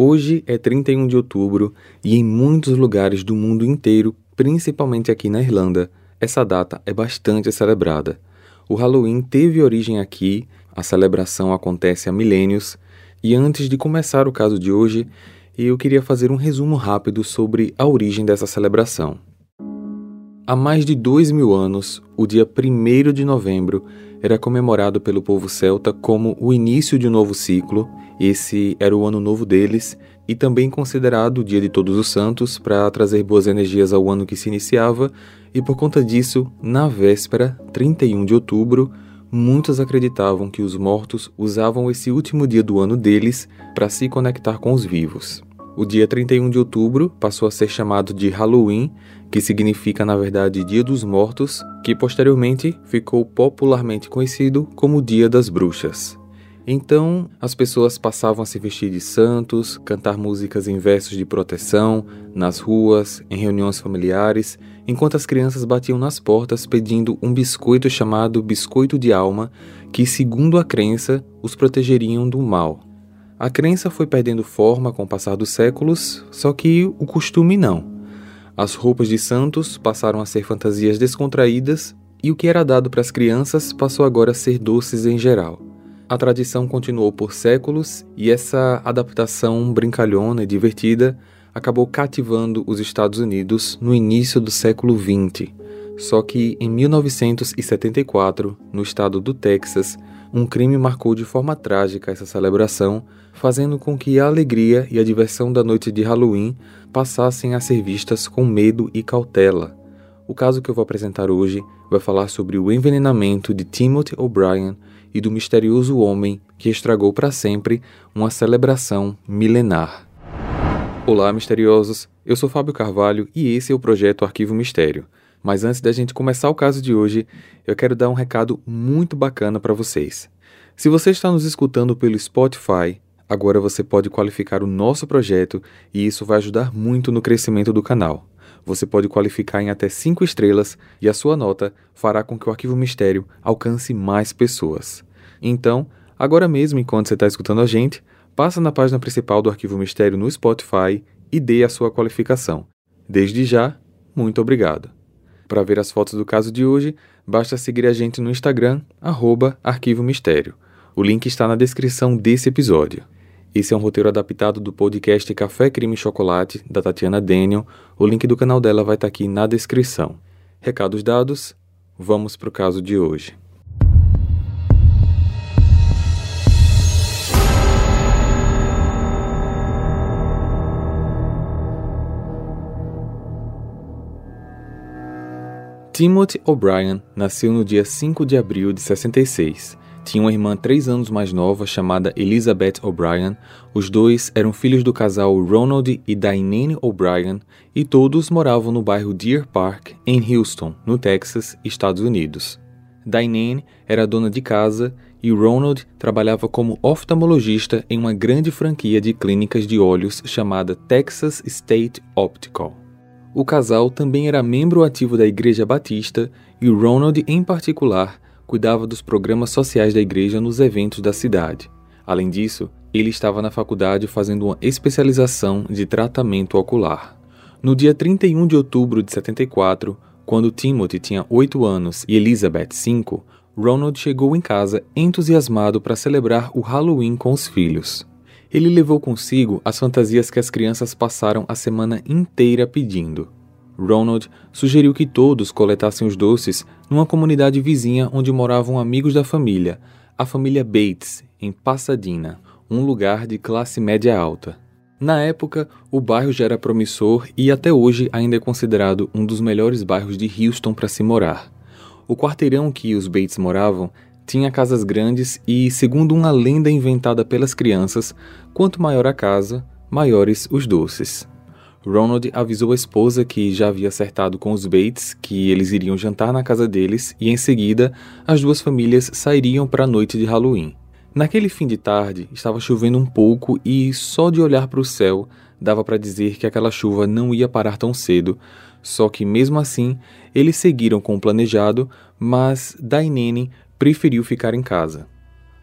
Hoje é 31 de outubro e em muitos lugares do mundo inteiro, principalmente aqui na Irlanda, essa data é bastante celebrada. O Halloween teve origem aqui, a celebração acontece há milênios, e antes de começar o caso de hoje, eu queria fazer um resumo rápido sobre a origem dessa celebração. Há mais de dois mil anos, o dia 1 de novembro era comemorado pelo povo celta como o início de um novo ciclo. Esse era o ano novo deles e também considerado o Dia de Todos os Santos para trazer boas energias ao ano que se iniciava. E por conta disso, na véspera, 31 de outubro, muitos acreditavam que os mortos usavam esse último dia do ano deles para se conectar com os vivos. O dia 31 de outubro passou a ser chamado de Halloween, que significa na verdade Dia dos Mortos, que posteriormente ficou popularmente conhecido como Dia das Bruxas. Então, as pessoas passavam a se vestir de santos, cantar músicas em versos de proteção, nas ruas, em reuniões familiares, enquanto as crianças batiam nas portas pedindo um biscoito chamado biscoito de alma, que, segundo a crença, os protegeriam do mal. A crença foi perdendo forma com o passar dos séculos, só que o costume não. As roupas de santos passaram a ser fantasias descontraídas e o que era dado para as crianças passou agora a ser doces em geral. A tradição continuou por séculos e essa adaptação brincalhona e divertida acabou cativando os Estados Unidos no início do século XX. Só que em 1974, no estado do Texas, um crime marcou de forma trágica essa celebração, fazendo com que a alegria e a diversão da noite de Halloween passassem a ser vistas com medo e cautela. O caso que eu vou apresentar hoje vai falar sobre o envenenamento de Timothy O'Brien e do misterioso homem que estragou para sempre uma celebração milenar. Olá, misteriosos! Eu sou Fábio Carvalho e esse é o projeto Arquivo Mistério. Mas antes da gente começar o caso de hoje, eu quero dar um recado muito bacana para vocês. Se você está nos escutando pelo Spotify, agora você pode qualificar o nosso projeto e isso vai ajudar muito no crescimento do canal. Você pode qualificar em até 5 estrelas e a sua nota fará com que o Arquivo Mistério alcance mais pessoas. Então, agora mesmo, enquanto você está escutando a gente, passa na página principal do Arquivo Mistério no Spotify e dê a sua qualificação. Desde já, muito obrigado. Para ver as fotos do caso de hoje, basta seguir a gente no Instagram, arroba Arquivo Mistério. O link está na descrição desse episódio. Esse é um roteiro adaptado do podcast Café Crime Chocolate, da Tatiana Daniel. O link do canal dela vai estar aqui na descrição. Recados dados, vamos para o caso de hoje. Timothy O'Brien nasceu no dia 5 de abril de 66. Tinha uma irmã três anos mais nova chamada Elizabeth O'Brien. Os dois eram filhos do casal Ronald e Diane O'Brien e todos moravam no bairro Deer Park, em Houston, no Texas, Estados Unidos. Diane era dona de casa e Ronald trabalhava como oftalmologista em uma grande franquia de clínicas de olhos chamada Texas State Optical. O casal também era membro ativo da Igreja Batista e Ronald, em particular, cuidava dos programas sociais da igreja nos eventos da cidade. Além disso, ele estava na faculdade fazendo uma especialização de tratamento ocular. No dia 31 de outubro de 74, quando Timothy tinha 8 anos e Elizabeth 5, Ronald chegou em casa entusiasmado para celebrar o Halloween com os filhos. Ele levou consigo as fantasias que as crianças passaram a semana inteira pedindo. Ronald sugeriu que todos coletassem os doces numa comunidade vizinha onde moravam amigos da família, a família Bates, em Pasadena, um lugar de classe média alta. Na época, o bairro já era promissor e até hoje ainda é considerado um dos melhores bairros de Houston para se morar. O quarteirão que os Bates moravam tinha casas grandes e, segundo uma lenda inventada pelas crianças, quanto maior a casa, maiores os doces. Ronald avisou a esposa que já havia acertado com os Bates que eles iriam jantar na casa deles e, em seguida, as duas famílias sairiam para a noite de Halloween. Naquele fim de tarde, estava chovendo um pouco e, só de olhar para o céu, dava para dizer que aquela chuva não ia parar tão cedo, só que mesmo assim, eles seguiram com o planejado, mas Dainene preferiu ficar em casa.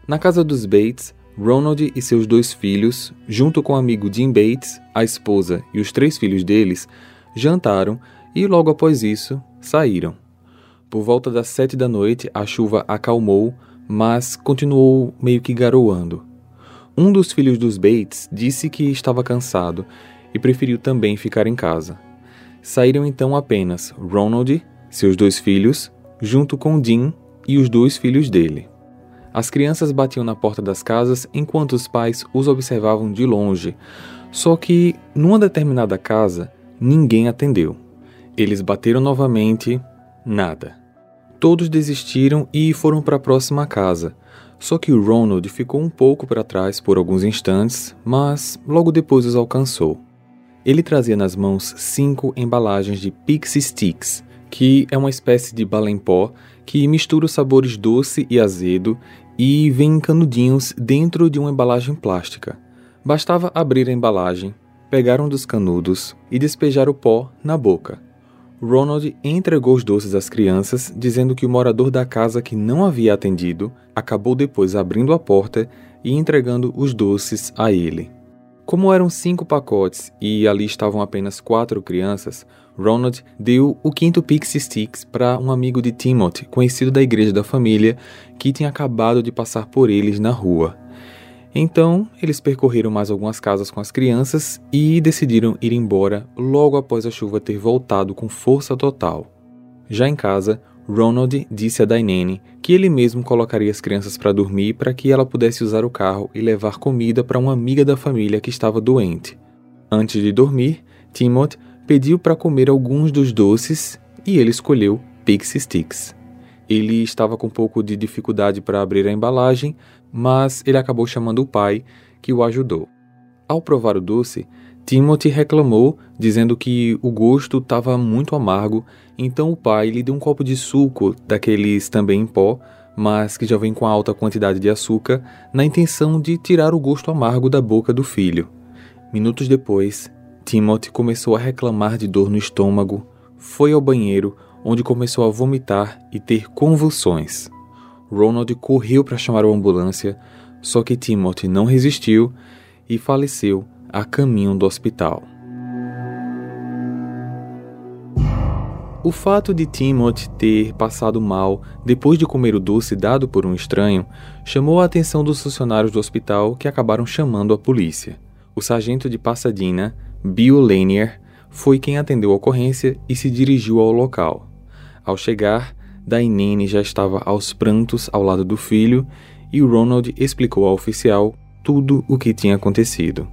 Na casa dos Bates, Ronald e seus dois filhos, junto com o amigo Jim Bates, a esposa e os três filhos deles, jantaram e logo após isso saíram. Por volta das sete da noite, a chuva acalmou, mas continuou meio que garoando. Um dos filhos dos Bates disse que estava cansado e preferiu também ficar em casa. Saíram então apenas Ronald, seus dois filhos, junto com Jim e os dois filhos dele. As crianças batiam na porta das casas enquanto os pais os observavam de longe. Só que, numa determinada casa, ninguém atendeu. Eles bateram novamente, nada. Todos desistiram e foram para a próxima casa. Só que Ronald ficou um pouco para trás por alguns instantes, mas logo depois os alcançou. Ele trazia nas mãos cinco embalagens de Pixie Sticks, que é uma espécie de bala pó que mistura os sabores doce e azedo e vem em canudinhos dentro de uma embalagem plástica. Bastava abrir a embalagem, pegar um dos canudos e despejar o pó na boca. Ronald entregou os doces às crianças, dizendo que o morador da casa que não havia atendido acabou depois abrindo a porta e entregando os doces a ele. Como eram cinco pacotes e ali estavam apenas quatro crianças, Ronald deu o quinto Pixie Sticks para um amigo de Timothy, conhecido da igreja da família, que tinha acabado de passar por eles na rua. Então, eles percorreram mais algumas casas com as crianças e decidiram ir embora logo após a chuva ter voltado com força total. Já em casa, Ronald disse a Dainene que ele mesmo colocaria as crianças para dormir para que ela pudesse usar o carro e levar comida para uma amiga da família que estava doente. Antes de dormir, Timothy pediu para comer alguns dos doces e ele escolheu Pixie Sticks. Ele estava com um pouco de dificuldade para abrir a embalagem, mas ele acabou chamando o pai, que o ajudou. Ao provar o doce, Timothy reclamou, dizendo que o gosto estava muito amargo, então o pai lhe deu um copo de suco, daqueles também em pó, mas que já vem com alta quantidade de açúcar, na intenção de tirar o gosto amargo da boca do filho. Minutos depois, Timothy começou a reclamar de dor no estômago, foi ao banheiro, onde começou a vomitar e ter convulsões. Ronald correu para chamar a ambulância, só que Timothy não resistiu e faleceu a caminho do hospital. O fato de Timothy ter passado mal depois de comer o doce dado por um estranho chamou a atenção dos funcionários do hospital que acabaram chamando a polícia. O sargento de Pasadena Bill Lanier foi quem atendeu a ocorrência e se dirigiu ao local. Ao chegar, Dainene já estava aos prantos ao lado do filho e Ronald explicou ao oficial tudo o que tinha acontecido.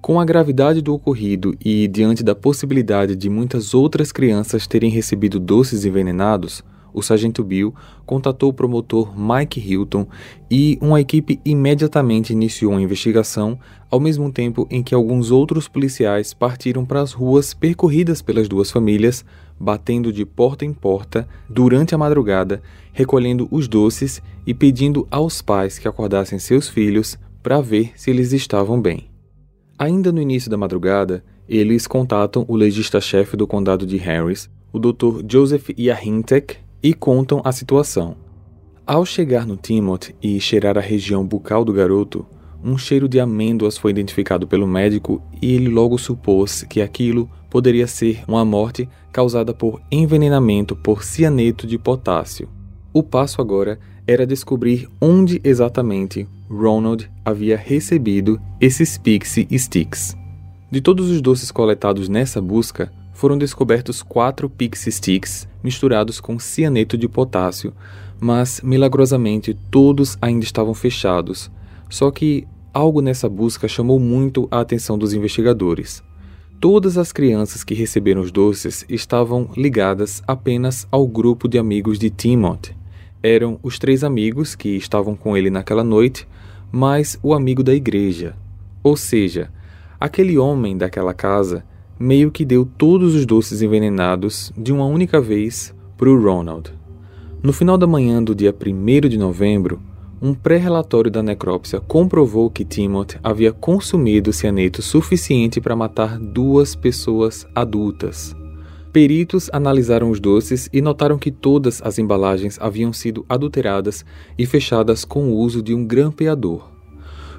Com a gravidade do ocorrido e diante da possibilidade de muitas outras crianças terem recebido doces envenenados, o sargento Bill contatou o promotor Mike Hilton e uma equipe imediatamente iniciou uma investigação, ao mesmo tempo em que alguns outros policiais partiram para as ruas percorridas pelas duas famílias, batendo de porta em porta durante a madrugada, recolhendo os doces e pedindo aos pais que acordassem seus filhos para ver se eles estavam bem. Ainda no início da madrugada, eles contatam o legista-chefe do condado de Harris, o Dr. Joseph Yahintek, e contam a situação. Ao chegar no Timothy e cheirar a região bucal do garoto, um cheiro de amêndoas foi identificado pelo médico e ele logo supôs que aquilo poderia ser uma morte causada por envenenamento por cianeto de potássio. O passo agora era descobrir onde exatamente Ronald havia recebido esses Pixie Sticks. De todos os doces coletados nessa busca, foram descobertos quatro Pixie Sticks misturados com cianeto de potássio, mas milagrosamente todos ainda estavam fechados. Só que algo nessa busca chamou muito a atenção dos investigadores. Todas as crianças que receberam os doces estavam ligadas apenas ao grupo de amigos de Timothy. Eram os três amigos que estavam com ele naquela noite, mais o amigo da igreja. Ou seja, aquele homem daquela casa meio que deu todos os doces envenenados de uma única vez para o Ronald. No final da manhã do dia 1 de novembro, um pré-relatório da necrópsia comprovou que Timothy havia consumido cianeto suficiente para matar duas pessoas adultas. Peritos analisaram os doces e notaram que todas as embalagens haviam sido adulteradas e fechadas com o uso de um grampeador.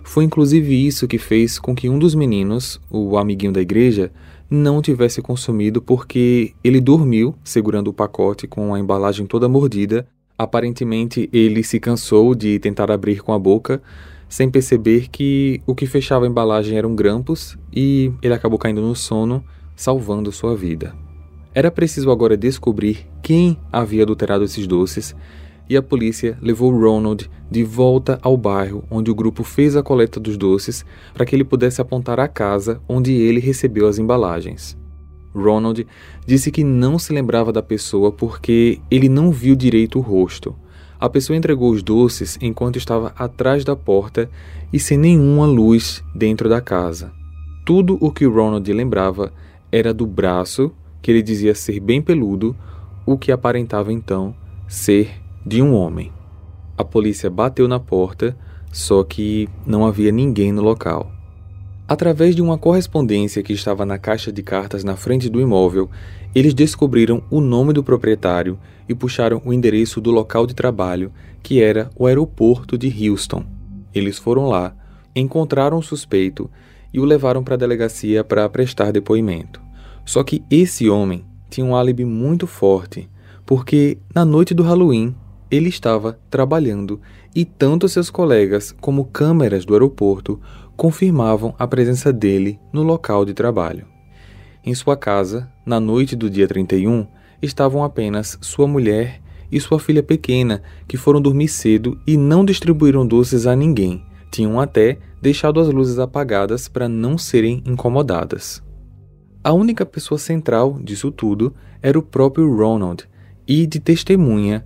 Foi inclusive isso que fez com que um dos meninos, o amiguinho da igreja, não tivesse consumido porque ele dormiu segurando o pacote com a embalagem toda mordida. Aparentemente, ele se cansou de tentar abrir com a boca, sem perceber que o que fechava a embalagem eram grampos e ele acabou caindo no sono, salvando sua vida. Era preciso agora descobrir quem havia adulterado esses doces e a polícia levou Ronald de volta ao bairro onde o grupo fez a coleta dos doces para que ele pudesse apontar a casa onde ele recebeu as embalagens. Ronald disse que não se lembrava da pessoa porque ele não viu direito o rosto. A pessoa entregou os doces enquanto estava atrás da porta e sem nenhuma luz dentro da casa. Tudo o que Ronald lembrava era do braço, que ele dizia ser bem peludo, o que aparentava então ser de um homem. A polícia bateu na porta, só que não havia ninguém no local. Através de uma correspondência que estava na caixa de cartas na frente do imóvel, eles descobriram o nome do proprietário e puxaram o endereço do local de trabalho, que era o aeroporto de Houston. Eles foram lá, encontraram o suspeito e o levaram para a delegacia para prestar depoimento. Só que esse homem tinha um álibi muito forte, porque na noite do Halloween ele estava trabalhando e tanto seus colegas como câmeras do aeroporto confirmavam a presença dele no local de trabalho. Em sua casa, na noite do dia 31, estavam apenas sua mulher e sua filha pequena, que foram dormir cedo e não distribuíram doces a ninguém. Tinham até deixado as luzes apagadas para não serem incomodadas. A única pessoa central disso tudo era o próprio Ronald, e de testemunha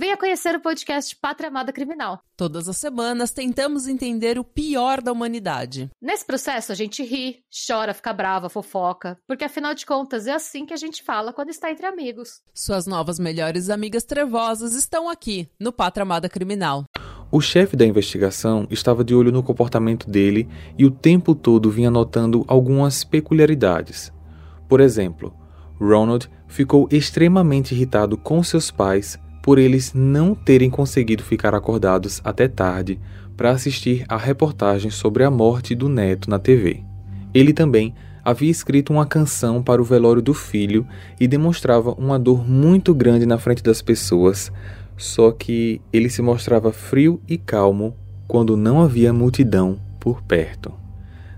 Venha conhecer o podcast Pátria Amada Criminal. Todas as semanas tentamos entender o pior da humanidade. Nesse processo a gente ri, chora, fica brava, fofoca, porque afinal de contas é assim que a gente fala quando está entre amigos. Suas novas melhores amigas trevosas estão aqui no Pátria Amada Criminal. O chefe da investigação estava de olho no comportamento dele e o tempo todo vinha notando algumas peculiaridades. Por exemplo, Ronald ficou extremamente irritado com seus pais por eles não terem conseguido ficar acordados até tarde para assistir a reportagem sobre a morte do neto na TV. Ele também havia escrito uma canção para o velório do filho e demonstrava uma dor muito grande na frente das pessoas, só que ele se mostrava frio e calmo quando não havia multidão por perto.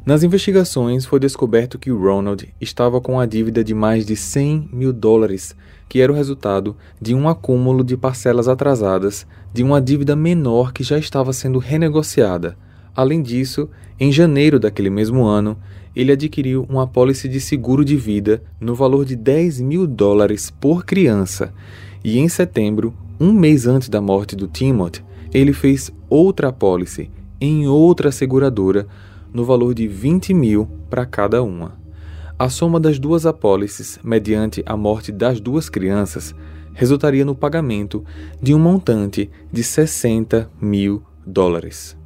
Nas investigações, foi descoberto que Ronald estava com a dívida de mais de 100 mil dólares, que era o resultado de um acúmulo de parcelas atrasadas de uma dívida menor que já estava sendo renegociada. Além disso, em janeiro daquele mesmo ano, ele adquiriu uma apólice de seguro de vida no valor de 10 mil dólares por criança, e em setembro, um mês antes da morte do Timothy, ele fez outra apólice em outra seguradora no valor de 20 mil para cada uma. A soma das duas apólices, mediante a morte das duas crianças, resultaria no pagamento de um montante de 60 mil dólares.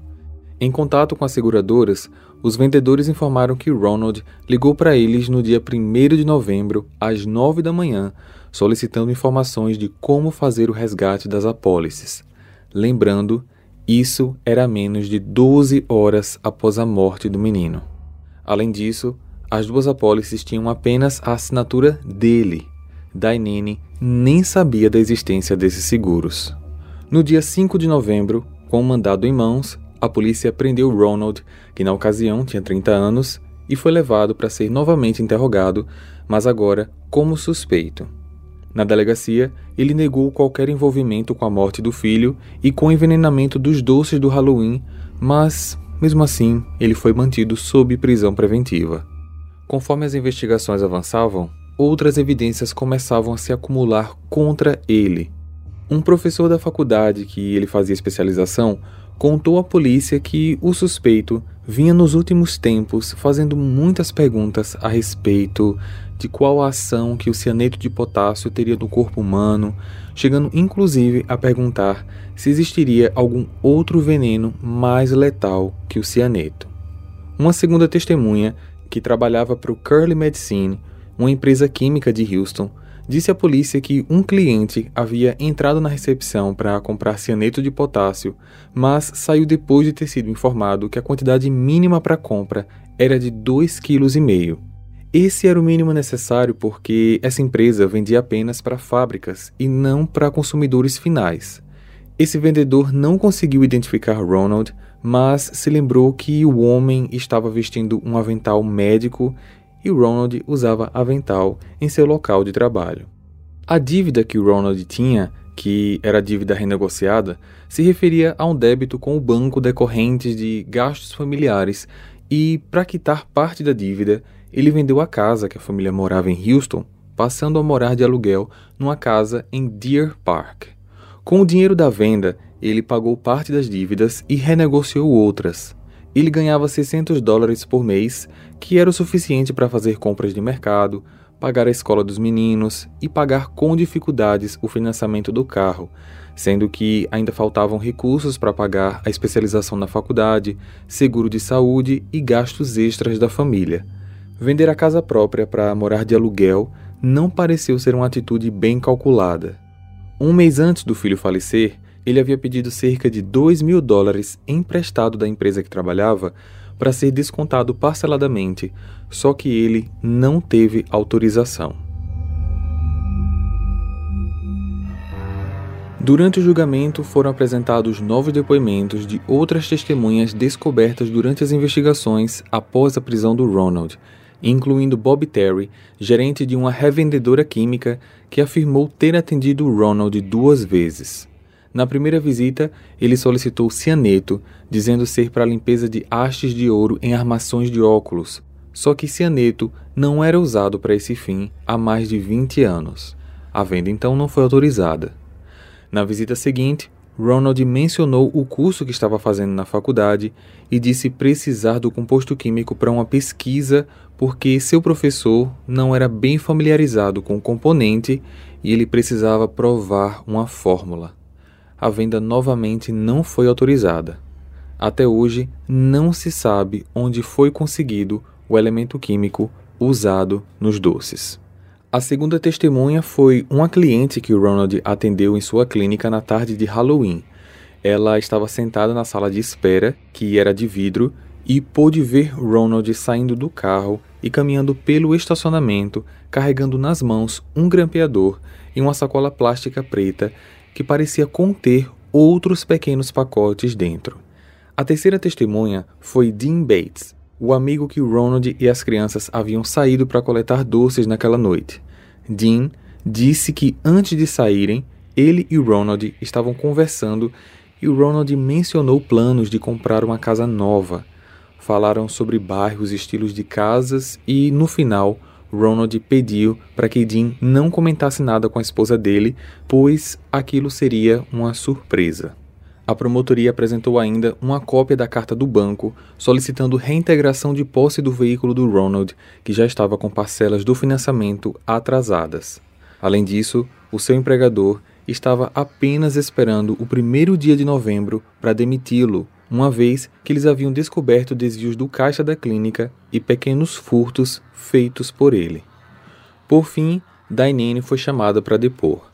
Em contato com as seguradoras, os vendedores informaram que Ronald ligou para eles no dia 1 de novembro, às 9 da manhã, solicitando informações de como fazer o resgate das apólices. Lembrando isso era menos de 12 horas após a morte do menino. Além disso, as duas apólices tinham apenas a assinatura dele. Dainene nem sabia da existência desses seguros. No dia 5 de novembro, com o mandado em mãos, a polícia prendeu Ronald, que na ocasião tinha 30 anos, e foi levado para ser novamente interrogado, mas agora como suspeito. Na delegacia, ele negou qualquer envolvimento com a morte do filho e com o envenenamento dos doces do Halloween, mas, mesmo assim, ele foi mantido sob prisão preventiva. Conforme as investigações avançavam, outras evidências começavam a se acumular contra ele. Um professor da faculdade que ele fazia especialização contou à polícia que o suspeito vinha nos últimos tempos fazendo muitas perguntas a respeito de qual a ação que o cianeto de potássio teria no corpo humano, chegando inclusive a perguntar se existiria algum outro veneno mais letal que o cianeto. Uma segunda testemunha, que trabalhava para o Curly Medicine, uma empresa química de Houston, disse à polícia que um cliente havia entrado na recepção para comprar cianeto de potássio, mas saiu depois de ter sido informado que a quantidade mínima para compra era de 2,5 kg. Esse era o mínimo necessário porque essa empresa vendia apenas para fábricas e não para consumidores finais. Esse vendedor não conseguiu identificar Ronald, mas se lembrou que o homem estava vestindo um avental médico e Ronald usava avental em seu local de trabalho. A dívida que Ronald tinha, que era dívida renegociada, se referia a um débito com o banco decorrentes de gastos familiares e, para quitar parte da dívida, ele vendeu a casa que a família morava em Houston, passando a morar de aluguel numa casa em Deer Park. Com o dinheiro da venda, ele pagou parte das dívidas e renegociou outras. Ele ganhava 600 dólares por mês, que era o suficiente para fazer compras de mercado, pagar a escola dos meninos e pagar com dificuldades o financiamento do carro, sendo que ainda faltavam recursos para pagar a especialização na faculdade, seguro de saúde e gastos extras da família. Vender a casa própria para morar de aluguel não pareceu ser uma atitude bem calculada. Um mês antes do filho falecer, ele havia pedido cerca de 2 mil dólares emprestado da empresa que trabalhava para ser descontado parceladamente, só que ele não teve autorização. Durante o julgamento foram apresentados novos depoimentos de outras testemunhas descobertas durante as investigações após a prisão do Ronald, incluindo Bob Terry, gerente de uma revendedora química que afirmou ter atendido Ronald duas vezes. Na primeira visita, ele solicitou cianeto, dizendo ser para a limpeza de hastes de ouro em armações de óculos. Só que cianeto não era usado para esse fim há mais de 20 anos. A venda então não foi autorizada. Na visita seguinte, Ronald mencionou o curso que estava fazendo na faculdade e disse precisar do composto químico para uma pesquisa porque seu professor não era bem familiarizado com o componente e ele precisava provar uma fórmula a venda novamente não foi autorizada. Até hoje, não se sabe onde foi conseguido o elemento químico usado nos doces. A segunda testemunha foi uma cliente que Ronald atendeu em sua clínica na tarde de Halloween. Ela estava sentada na sala de espera, que era de vidro, e pôde ver Ronald saindo do carro e caminhando pelo estacionamento, carregando nas mãos um grampeador e uma sacola plástica preta que parecia conter outros pequenos pacotes dentro. A terceira testemunha foi Dean Bates, o amigo que Ronald e as crianças haviam saído para coletar doces naquela noite. Dean disse que antes de saírem, ele e Ronald estavam conversando e Ronald mencionou planos de comprar uma casa nova. Falaram sobre bairros estilos de casas e, no final, Ronald pediu para que Dean não comentasse nada com a esposa dele, pois aquilo seria uma surpresa. A promotoria apresentou ainda uma cópia da carta do banco solicitando reintegração de posse do veículo do Ronald, que já estava com parcelas do financiamento atrasadas. Além disso, o seu empregador estava apenas esperando o primeiro dia de novembro para demiti-lo uma vez que eles haviam descoberto desvios do caixa da clínica e pequenos furtos feitos por ele. Por fim, Dainene foi chamada para depor.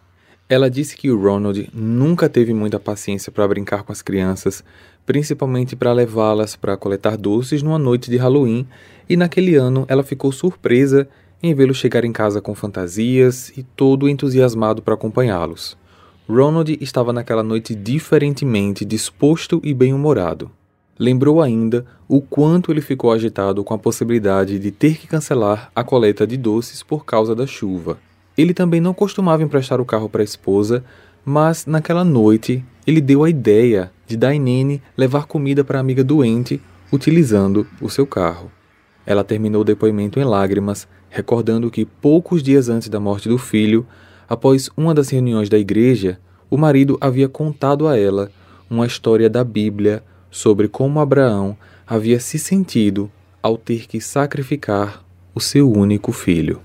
Ela disse que o Ronald nunca teve muita paciência para brincar com as crianças, principalmente para levá-las para coletar doces numa noite de Halloween, e naquele ano ela ficou surpresa em vê-lo chegar em casa com fantasias e todo entusiasmado para acompanhá-los. Ronald estava naquela noite diferentemente disposto e bem-humorado. Lembrou ainda o quanto ele ficou agitado com a possibilidade de ter que cancelar a coleta de doces por causa da chuva. Ele também não costumava emprestar o carro para a esposa, mas naquela noite ele deu a ideia de Dainene levar comida para a amiga doente utilizando o seu carro. Ela terminou o depoimento em lágrimas, recordando que poucos dias antes da morte do filho, Após uma das reuniões da igreja, o marido havia contado a ela uma história da Bíblia sobre como Abraão havia se sentido ao ter que sacrificar o seu único filho.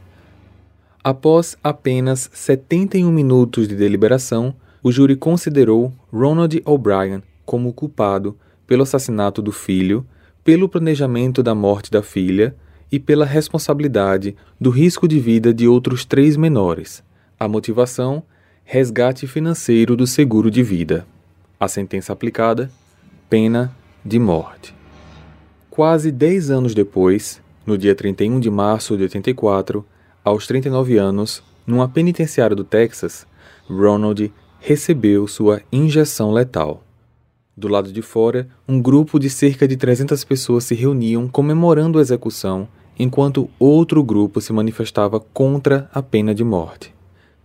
Após apenas 71 minutos de deliberação, o júri considerou Ronald O'Brien como culpado pelo assassinato do filho, pelo planejamento da morte da filha e pela responsabilidade do risco de vida de outros três menores. A motivação: resgate financeiro do seguro de vida. A sentença aplicada: pena de morte. Quase dez anos depois, no dia 31 de março de 84, aos 39 anos, numa penitenciária do Texas, Ronald recebeu sua injeção letal. Do lado de fora, um grupo de cerca de 300 pessoas se reuniam comemorando a execução, enquanto outro grupo se manifestava contra a pena de morte.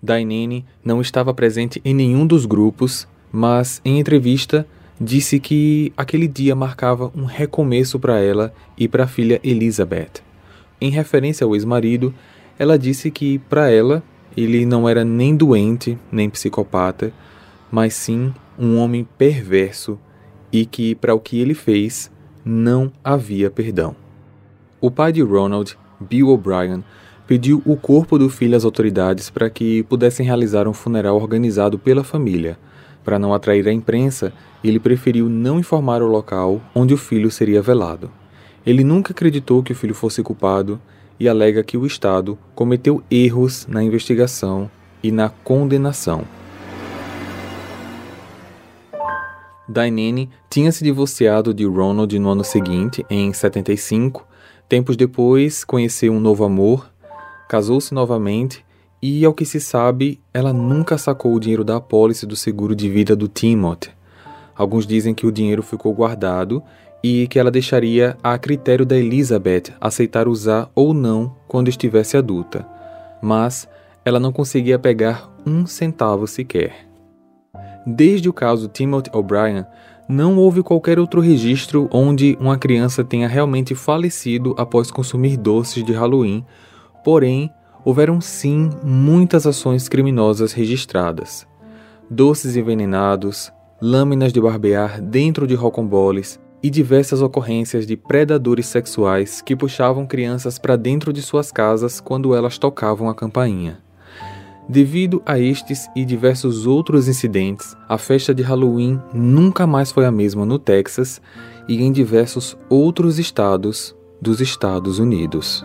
Dainene não estava presente em nenhum dos grupos, mas em entrevista disse que aquele dia marcava um recomeço para ela e para a filha Elizabeth. Em referência ao ex-marido, ela disse que para ela ele não era nem doente nem psicopata, mas sim um homem perverso e que para o que ele fez não havia perdão. O pai de Ronald, Bill O'Brien, pediu o corpo do filho às autoridades para que pudessem realizar um funeral organizado pela família. Para não atrair a imprensa, ele preferiu não informar o local onde o filho seria velado. Ele nunca acreditou que o filho fosse culpado e alega que o Estado cometeu erros na investigação e na condenação. Dainene tinha se divorciado de Ronald no ano seguinte, em 75. Tempos depois, conheceu um novo amor, casou-se novamente e, ao que se sabe, ela nunca sacou o dinheiro da apólice do seguro de vida do Timothy. Alguns dizem que o dinheiro ficou guardado e que ela deixaria a critério da Elizabeth aceitar usar ou não quando estivesse adulta, mas ela não conseguia pegar um centavo sequer. Desde o caso Timothy O'Brien, não houve qualquer outro registro onde uma criança tenha realmente falecido após consumir doces de Halloween, porém, houveram sim muitas ações criminosas registradas. Doces envenenados, lâminas de barbear dentro de rocamboles e diversas ocorrências de predadores sexuais que puxavam crianças para dentro de suas casas quando elas tocavam a campainha. Devido a estes e diversos outros incidentes, a festa de Halloween nunca mais foi a mesma no Texas e em diversos outros estados dos Estados Unidos.